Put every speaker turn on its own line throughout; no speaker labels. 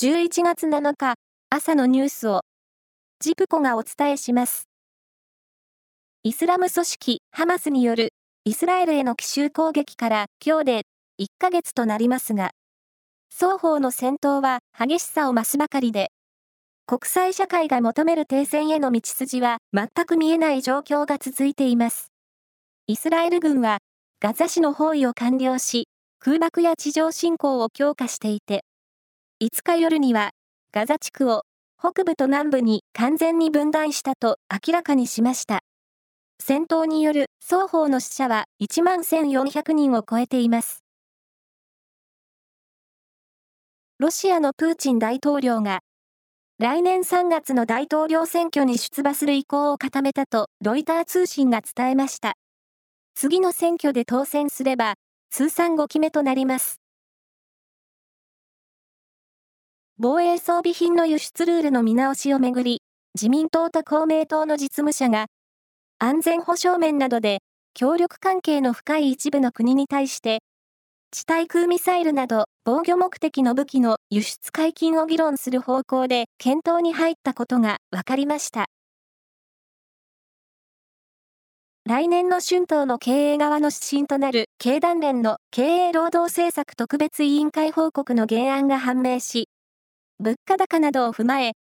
11月7日朝のニュースをジプコがお伝えします。イスラム組織ハマスによるイスラエルへの奇襲攻撃から今日で1ヶ月となりますが、双方の戦闘は激しさを増すばかりで、国際社会が求める停戦への道筋は全く見えない状況が続いています。イスラエル軍はガザ市の包囲を完了し、空爆や地上侵攻を強化していて、5日夜にはガザ地区を北部と南部に完全に分断したと明らかにしました。戦闘による双方の死者は1万1400人を超えています。ロシアのプーチン大統領が来年3月の大統領選挙に出馬する意向を固めたとロイター通信が伝えました。次の選挙で当選すれば通算5期目となります。防衛装備品の輸出ルールの見直しをめぐり、自民党と公明党の実務者が、安全保障面などで協力関係の深い一部の国に対して、地対空ミサイルなど防御目的の武器の輸出解禁を議論する方向で検討に入ったことが分かりました。来年の春闘の経営側の指針となる経団連の経営労働政策特別委員会報告の原案が判明し、物価高などを踏まえ、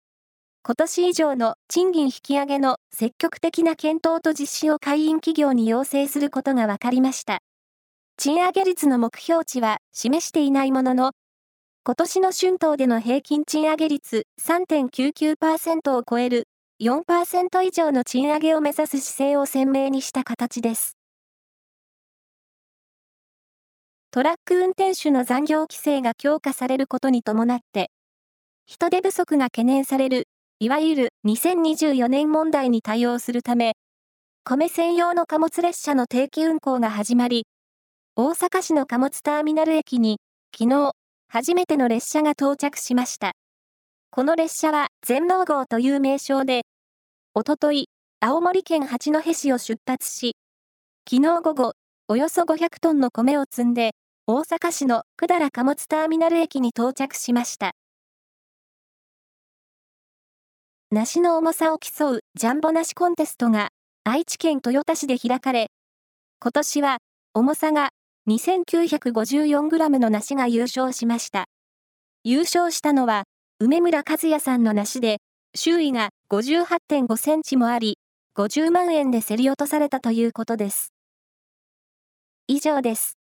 今年以上の賃金引き上げの積極的な検討と実施を会員企業に要請することが分かりました。賃上げ率の目標値は示していないものの、今年の春闘での平均賃上げ率3.99%を超える4%以上の賃上げを目指す姿勢を鮮明にした形です。トラック運転手の残業規制が強化されることに伴って、人手不足が懸念される、いわゆる2024年問題に対応するため、米専用の貨物列車の定期運行が始まり、大阪市の貨物ターミナル駅に、昨日、初めての列車が到着しました。この列車は全農号という名称で、おととい、青森県八戸市を出発し、昨日午後、およそ500トンの米を積んで、大阪市の百済貨物ターミナル駅に到着しました。梨の重さを競うジャンボ梨コンテストが愛知県豊田市で開かれ、今年は重さが 2954g の梨が優勝しました。優勝したのは梅村和也さんの梨で、周囲が58.5センチもあり、50万円で競り落とされたということです。以上です。